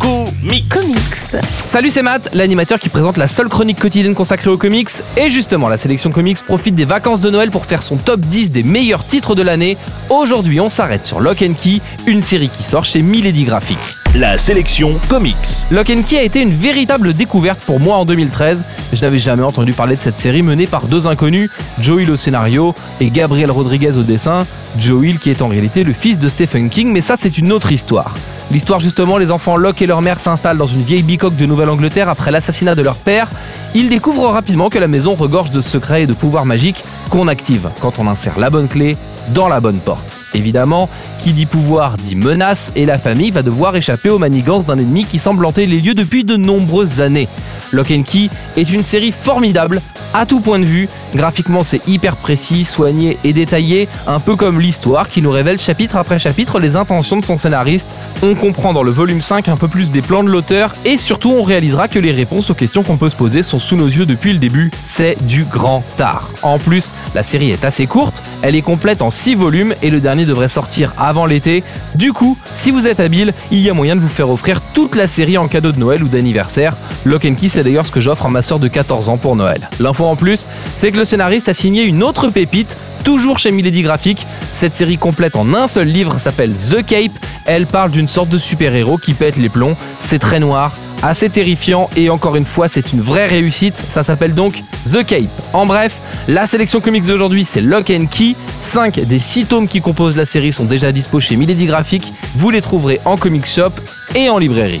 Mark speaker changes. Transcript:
Speaker 1: Comics.
Speaker 2: Comics.
Speaker 3: Salut, c'est Matt, l'animateur qui présente la seule chronique quotidienne consacrée aux comics. Et justement, la sélection comics profite des vacances de Noël pour faire son top 10 des meilleurs titres de l'année. Aujourd'hui, on s'arrête sur Lock and Key, une série qui sort chez Milady Graphics.
Speaker 1: La sélection comics.
Speaker 3: Lock and Key a été une véritable découverte pour moi en 2013. Je n'avais jamais entendu parler de cette série menée par deux inconnus, Joe Hill au scénario et Gabriel Rodriguez au dessin. Joe Hill qui est en réalité le fils de Stephen King, mais ça c'est une autre histoire. L'histoire justement, les enfants Locke et leur mère s'installent dans une vieille bicoque de Nouvelle-Angleterre après l'assassinat de leur père. Ils découvrent rapidement que la maison regorge de secrets et de pouvoirs magiques qu'on active quand on insère la bonne clé dans la bonne porte. Évidemment, qui dit pouvoir dit menace et la famille va devoir échapper aux manigances d'un ennemi qui semble hanter les lieux depuis de nombreuses années. Lock and Key est une série formidable à tout point de vue. Graphiquement, c'est hyper précis, soigné et détaillé, un peu comme l'histoire qui nous révèle chapitre après chapitre les intentions de son scénariste. On comprend dans le volume 5 un peu plus des plans de l'auteur et surtout on réalisera que les réponses aux questions qu'on peut se poser sont sous nos yeux depuis le début. C'est du grand art. En plus, la série est assez courte, elle est complète en 6 volumes et le dernier devrait sortir avant l'été. Du coup, si vous êtes habile, il y a moyen de vous faire offrir toute la série en cadeau de Noël ou d'anniversaire. Lock and Key, c'est d'ailleurs ce que j'offre à ma soeur de 14 ans pour Noël. L'info en plus, c'est que le scénariste a signé une autre pépite, toujours chez Milady Graphics. Cette série complète en un seul livre s'appelle The Cape. Elle parle d'une sorte de super-héros qui pète les plombs. C'est très noir, assez terrifiant et encore une fois, c'est une vraie réussite. Ça s'appelle donc The Cape. En bref, la sélection comics d'aujourd'hui, c'est Lock and Key. 5 des 6 tomes qui composent la série sont déjà dispo chez Milady Graphics. Vous les trouverez en comic shop et en librairie.